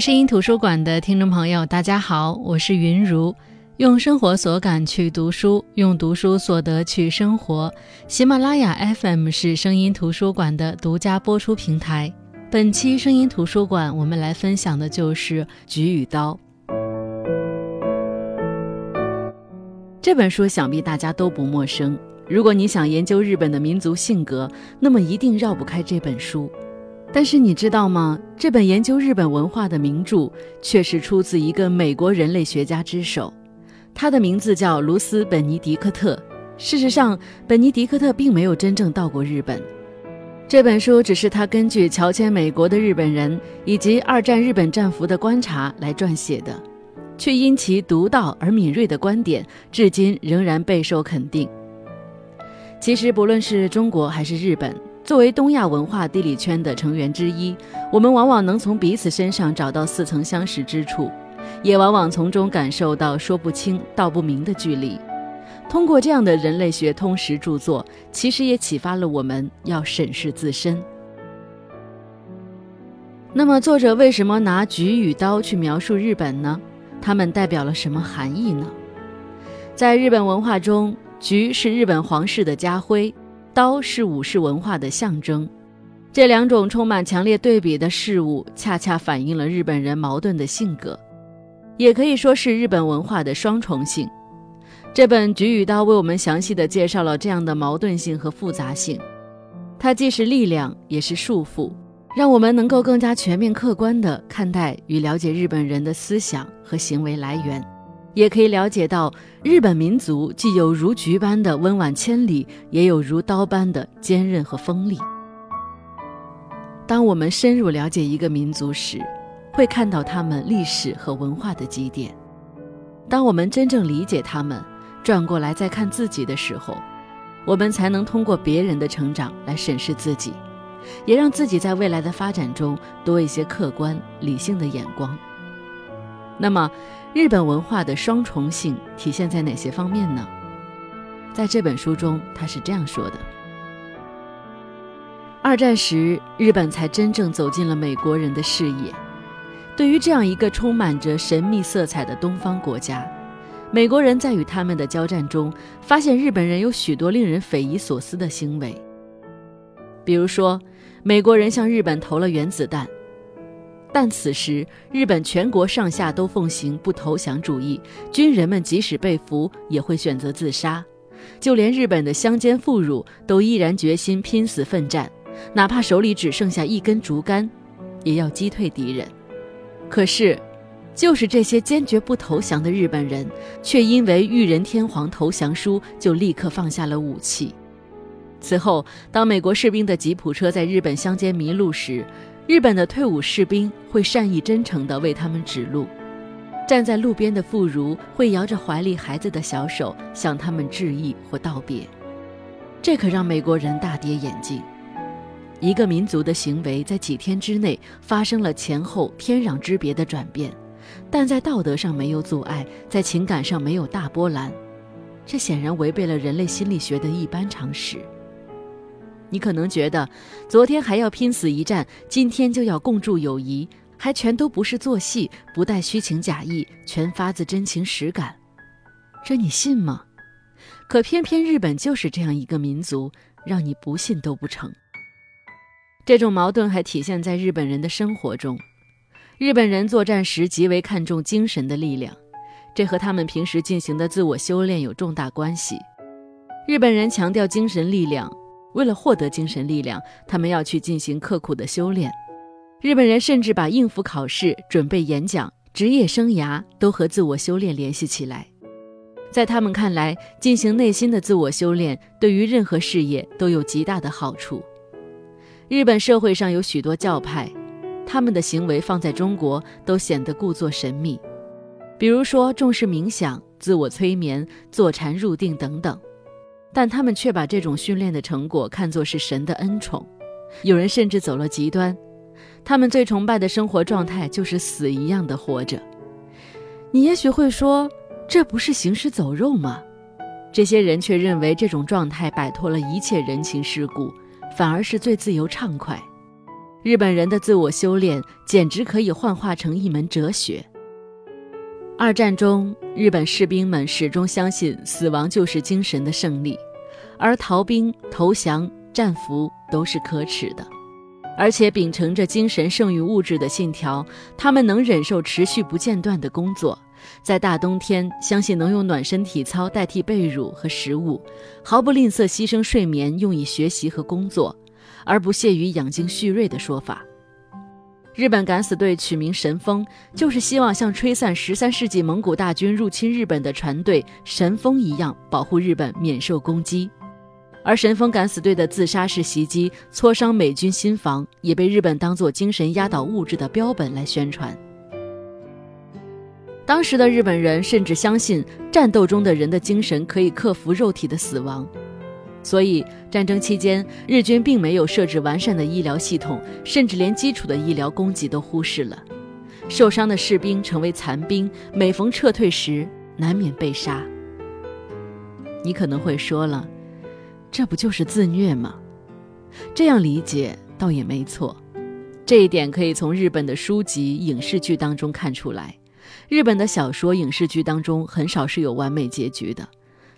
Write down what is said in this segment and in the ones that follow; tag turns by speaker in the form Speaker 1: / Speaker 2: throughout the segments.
Speaker 1: 声音图书馆的听众朋友，大家好，我是云如。用生活所感去读书，用读书所得去生活。喜马拉雅 FM 是声音图书馆的独家播出平台。本期声音图书馆，我们来分享的就是《菊与刀》这本书，想必大家都不陌生。如果你想研究日本的民族性格，那么一定绕不开这本书。但是你知道吗？这本研究日本文化的名著，却是出自一个美国人类学家之手。他的名字叫卢斯·本尼迪克特。事实上，本尼迪克特并没有真正到过日本。这本书只是他根据乔迁美国的日本人以及二战日本战俘的观察来撰写的，却因其独到而敏锐的观点，至今仍然备受肯定。其实，不论是中国还是日本，作为东亚文化地理圈的成员之一，我们往往能从彼此身上找到似曾相识之处。也往往从中感受到说不清道不明的距离。通过这样的人类学通识著作，其实也启发了我们要审视自身。那么，作者为什么拿菊与刀去描述日本呢？它们代表了什么含义呢？在日本文化中，菊是日本皇室的家徽，刀是武士文化的象征。这两种充满强烈对比的事物，恰恰反映了日本人矛盾的性格。也可以说是日本文化的双重性。这本《菊与刀》为我们详细的介绍了这样的矛盾性和复杂性。它既是力量，也是束缚，让我们能够更加全面、客观地看待与了解日本人的思想和行为来源，也可以了解到日本民族既有如菊般的温婉千里，也有如刀般的坚韧和锋利。当我们深入了解一个民族时，会看到他们历史和文化的积淀。当我们真正理解他们，转过来再看自己的时候，我们才能通过别人的成长来审视自己，也让自己在未来的发展中多一些客观理性的眼光。那么，日本文化的双重性体现在哪些方面呢？在这本书中，他是这样说的：二战时，日本才真正走进了美国人的视野。对于这样一个充满着神秘色彩的东方国家，美国人在与他们的交战中，发现日本人有许多令人匪夷所思的行为。比如说，美国人向日本投了原子弹，但此时日本全国上下都奉行不投降主义，军人们即使被俘也会选择自杀，就连日本的乡间妇孺都毅然决心拼死奋战，哪怕手里只剩下一根竹竿，也要击退敌人。可是，就是这些坚决不投降的日本人，却因为裕仁天皇投降书，就立刻放下了武器。此后，当美国士兵的吉普车在日本乡间迷路时，日本的退伍士兵会善意真诚地为他们指路；站在路边的妇孺会摇着怀里孩子的小手向他们致意或道别。这可让美国人大跌眼镜。一个民族的行为在几天之内发生了前后天壤之别的转变，但在道德上没有阻碍，在情感上没有大波澜，这显然违背了人类心理学的一般常识。你可能觉得，昨天还要拼死一战，今天就要共筑友谊，还全都不是做戏，不带虚情假意，全发自真情实感，这你信吗？可偏偏日本就是这样一个民族，让你不信都不成。这种矛盾还体现在日本人的生活中。日本人作战时极为看重精神的力量，这和他们平时进行的自我修炼有重大关系。日本人强调精神力量，为了获得精神力量，他们要去进行刻苦的修炼。日本人甚至把应付考试、准备演讲、职业生涯都和自我修炼联系起来。在他们看来，进行内心的自我修炼，对于任何事业都有极大的好处。日本社会上有许多教派，他们的行为放在中国都显得故作神秘，比如说重视冥想、自我催眠、坐禅入定等等，但他们却把这种训练的成果看作是神的恩宠。有人甚至走了极端，他们最崇拜的生活状态就是死一样的活着。你也许会说，这不是行尸走肉吗？这些人却认为这种状态摆脱了一切人情世故。反而是最自由畅快。日本人的自我修炼简直可以幻化成一门哲学。二战中，日本士兵们始终相信死亡就是精神的胜利，而逃兵、投降、战俘都是可耻的。而且秉承着精神胜于物质的信条，他们能忍受持续不间断的工作，在大冬天相信能用暖身体操代替被褥和食物，毫不吝啬牺牲睡眠用以学习和工作，而不屑于养精蓄锐的说法。日本敢死队取名神风，就是希望像吹散十三世纪蒙古大军入侵日本的船队神风一样，保护日本免受攻击。而神风敢死队的自杀式袭击挫伤美军心防，也被日本当作精神压倒物质的标本来宣传。当时的日本人甚至相信战斗中的人的精神可以克服肉体的死亡，所以战争期间日军并没有设置完善的医疗系统，甚至连基础的医疗供给都忽视了。受伤的士兵成为残兵，每逢撤退时难免被杀。你可能会说了。这不就是自虐吗？这样理解倒也没错。这一点可以从日本的书籍、影视剧当中看出来。日本的小说、影视剧当中很少是有完美结局的，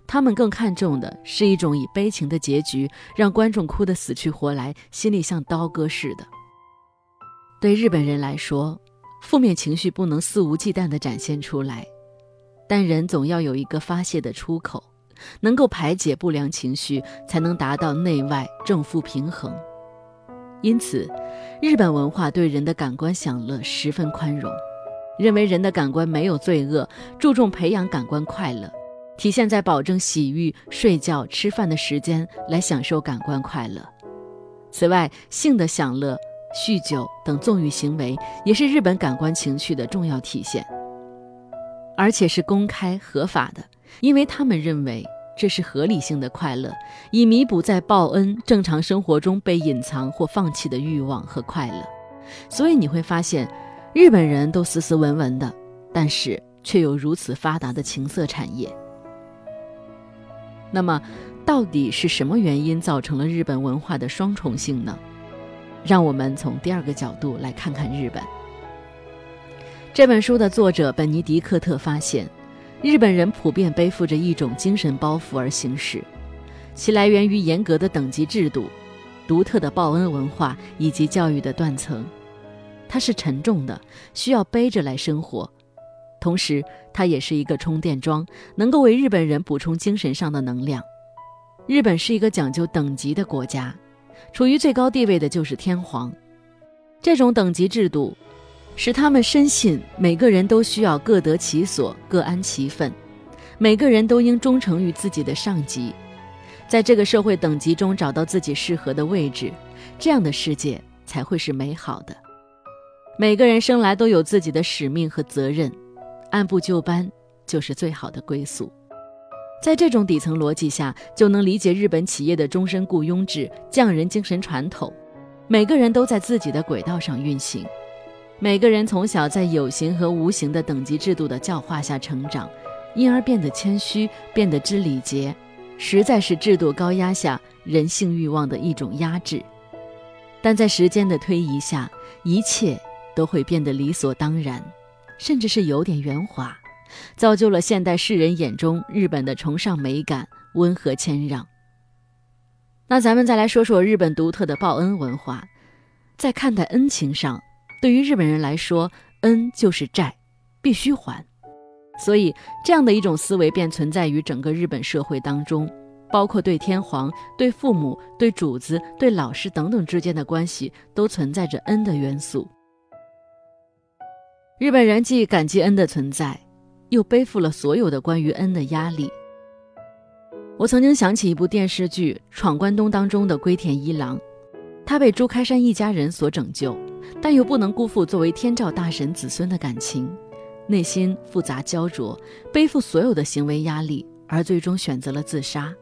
Speaker 1: 他们更看重的是一种以悲情的结局让观众哭得死去活来，心里像刀割似的。对日本人来说，负面情绪不能肆无忌惮地展现出来，但人总要有一个发泄的出口。能够排解不良情绪，才能达到内外正负平衡。因此，日本文化对人的感官享乐十分宽容，认为人的感官没有罪恶，注重培养感官快乐，体现在保证洗浴、睡觉、吃饭的时间来享受感官快乐。此外，性的享乐、酗酒等纵欲行为也是日本感官情趣的重要体现，而且是公开合法的。因为他们认为这是合理性的快乐，以弥补在报恩正常生活中被隐藏或放弃的欲望和快乐。所以你会发现，日本人都斯斯文文的，但是却有如此发达的情色产业。那么，到底是什么原因造成了日本文化的双重性呢？让我们从第二个角度来看看日本。这本书的作者本尼迪克特发现。日本人普遍背负着一种精神包袱而行事，其来源于严格的等级制度、独特的报恩文化以及教育的断层。它是沉重的，需要背着来生活。同时，它也是一个充电桩，能够为日本人补充精神上的能量。日本是一个讲究等级的国家，处于最高地位的就是天皇。这种等级制度。使他们深信每个人都需要各得其所、各安其分，每个人都应忠诚于自己的上级，在这个社会等级中找到自己适合的位置，这样的世界才会是美好的。每个人生来都有自己的使命和责任，按部就班就是最好的归宿。在这种底层逻辑下，就能理解日本企业的终身雇佣制、匠人精神传统，每个人都在自己的轨道上运行。每个人从小在有形和无形的等级制度的教化下成长，因而变得谦虚，变得知礼节，实在是制度高压下人性欲望的一种压制。但在时间的推移下，一切都会变得理所当然，甚至是有点圆滑，造就了现代世人眼中日本的崇尚美感、温和谦让。那咱们再来说说日本独特的报恩文化，在看待恩情上。对于日本人来说，恩就是债，必须还，所以这样的一种思维便存在于整个日本社会当中，包括对天皇、对父母、对主子、对老师等等之间的关系，都存在着恩的元素。日本人既感激恩的存在，又背负了所有的关于恩的压力。我曾经想起一部电视剧《闯关东》当中的龟田一郎，他被朱开山一家人所拯救。但又不能辜负作为天照大神子孙的感情，内心复杂焦灼，背负所有的行为压力，而最终选择了自杀，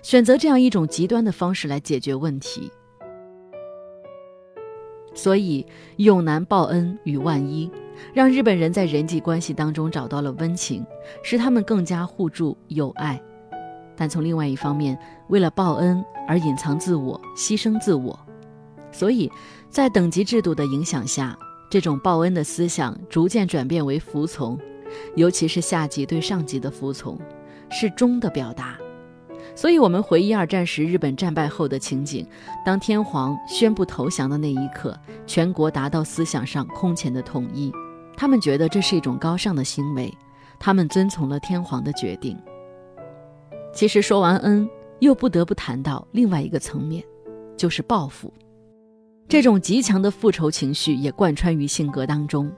Speaker 1: 选择这样一种极端的方式来解决问题。所以，永难报恩与万一，让日本人在人际关系当中找到了温情，使他们更加互助友爱。但从另外一方面，为了报恩而隐藏自我、牺牲自我。所以，在等级制度的影响下，这种报恩的思想逐渐转变为服从，尤其是下级对上级的服从，是忠的表达。所以，我们回忆二战时日本战败后的情景，当天皇宣布投降的那一刻，全国达到思想上空前的统一，他们觉得这是一种高尚的行为，他们遵从了天皇的决定。其实说完恩，又不得不谈到另外一个层面，就是报复。这种极强的复仇情绪也贯穿于性格当中，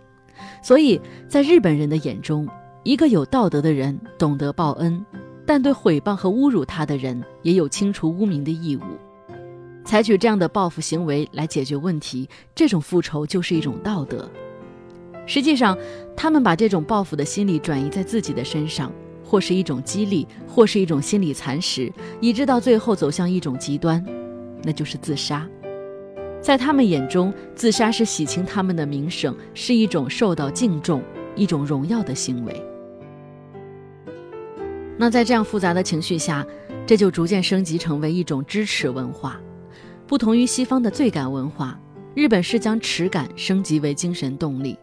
Speaker 1: 所以在日本人的眼中，一个有道德的人懂得报恩，但对毁谤和侮辱他的人也有清除污名的义务。采取这样的报复行为来解决问题，这种复仇就是一种道德。实际上，他们把这种报复的心理转移在自己的身上。或是一种激励，或是一种心理蚕食，以致到最后走向一种极端，那就是自杀。在他们眼中，自杀是洗清他们的名声，是一种受到敬重、一种荣耀的行为。那在这样复杂的情绪下，这就逐渐升级成为一种支持文化。不同于西方的罪感文化，日本是将耻感升级为精神动力，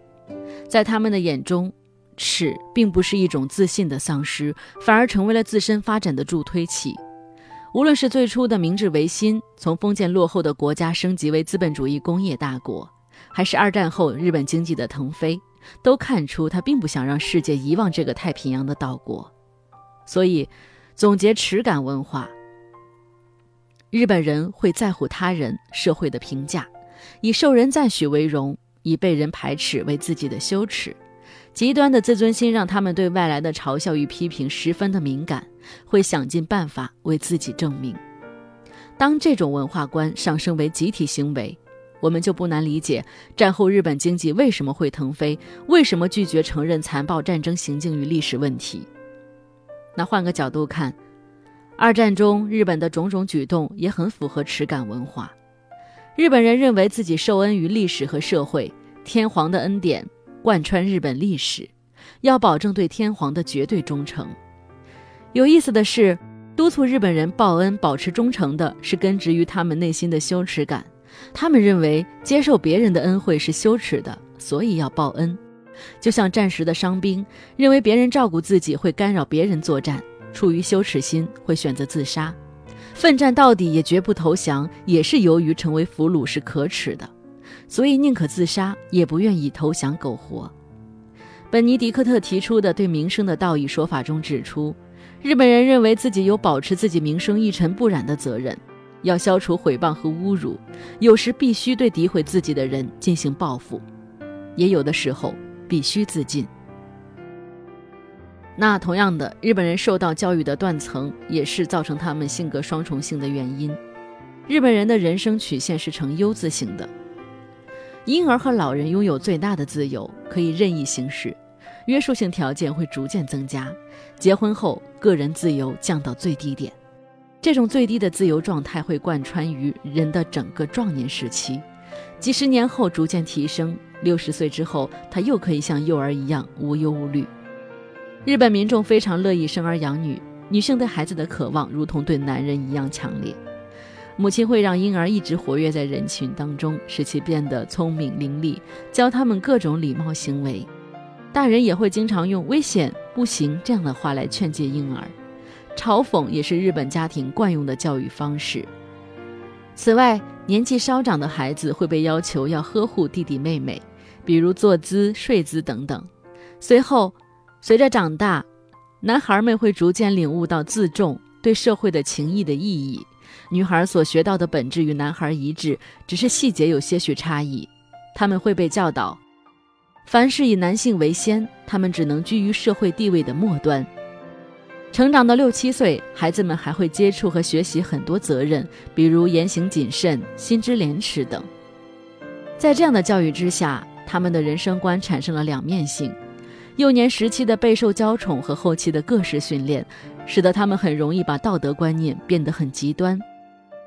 Speaker 1: 在他们的眼中。耻并不是一种自信的丧失，反而成为了自身发展的助推器。无论是最初的明治维新，从封建落后的国家升级为资本主义工业大国，还是二战后日本经济的腾飞，都看出他并不想让世界遗忘这个太平洋的岛国。所以，总结耻感文化，日本人会在乎他人社会的评价，以受人赞许为荣，以被人排斥为自己的羞耻。极端的自尊心让他们对外来的嘲笑与批评十分的敏感，会想尽办法为自己证明。当这种文化观上升为集体行为，我们就不难理解战后日本经济为什么会腾飞，为什么拒绝承认残暴战争行径与历史问题。那换个角度看，二战中日本的种种举动也很符合耻感文化。日本人认为自己受恩于历史和社会，天皇的恩典。贯穿日本历史，要保证对天皇的绝对忠诚。有意思的是，督促日本人报恩、保持忠诚的是根植于他们内心的羞耻感。他们认为接受别人的恩惠是羞耻的，所以要报恩。就像战时的伤兵认为别人照顾自己会干扰别人作战，出于羞耻心会选择自杀。奋战到底也绝不投降，也是由于成为俘虏是可耻的。所以宁可自杀，也不愿意投降苟活。本尼迪克特提出的对名声的道义说法中指出，日本人认为自己有保持自己名声一尘不染的责任，要消除毁谤和侮辱，有时必须对诋毁自己的人进行报复，也有的时候必须自尽。那同样的，日本人受到教育的断层也是造成他们性格双重性的原因。日本人的人生曲线是呈 U 字形的。婴儿和老人拥有最大的自由，可以任意行事，约束性条件会逐渐增加。结婚后，个人自由降到最低点，这种最低的自由状态会贯穿于人的整个壮年时期，几十年后逐渐提升。六十岁之后，他又可以像幼儿一样无忧无虑。日本民众非常乐意生儿养女，女性对孩子的渴望如同对男人一样强烈。母亲会让婴儿一直活跃在人群当中，使其变得聪明伶俐，教他们各种礼貌行为。大人也会经常用“危险、不行”这样的话来劝诫婴儿。嘲讽也是日本家庭惯用的教育方式。此外，年纪稍长的孩子会被要求要呵护弟弟妹妹，比如坐姿、睡姿等等。随后，随着长大，男孩们会逐渐领悟到自重对社会的情谊的意义。女孩所学到的本质与男孩一致，只是细节有些许差异。他们会被教导，凡事以男性为先，他们只能居于社会地位的末端。成长到六七岁，孩子们还会接触和学习很多责任，比如言行谨慎、心知廉耻等。在这样的教育之下，他们的人生观产生了两面性。幼年时期的备受娇宠和后期的各式训练。使得他们很容易把道德观念变得很极端，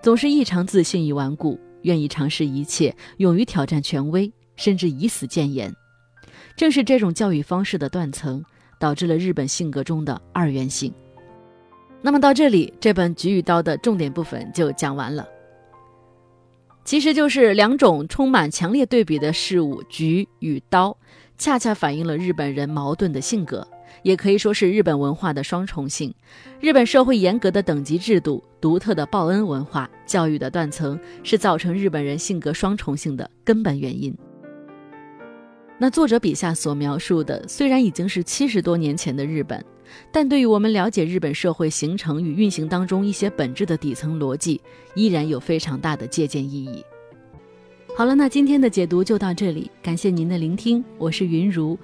Speaker 1: 总是异常自信与顽固，愿意尝试一切，勇于挑战权威，甚至以死谏言。正是这种教育方式的断层，导致了日本性格中的二元性。那么到这里，这本《菊与刀》的重点部分就讲完了。其实就是两种充满强烈对比的事物——菊与刀，恰恰反映了日本人矛盾的性格。也可以说是日本文化的双重性。日本社会严格的等级制度、独特的报恩文化、教育的断层，是造成日本人性格双重性的根本原因。那作者笔下所描述的，虽然已经是七十多年前的日本，但对于我们了解日本社会形成与运行当中一些本质的底层逻辑，依然有非常大的借鉴意义。好了，那今天的解读就到这里，感谢您的聆听，我是云如。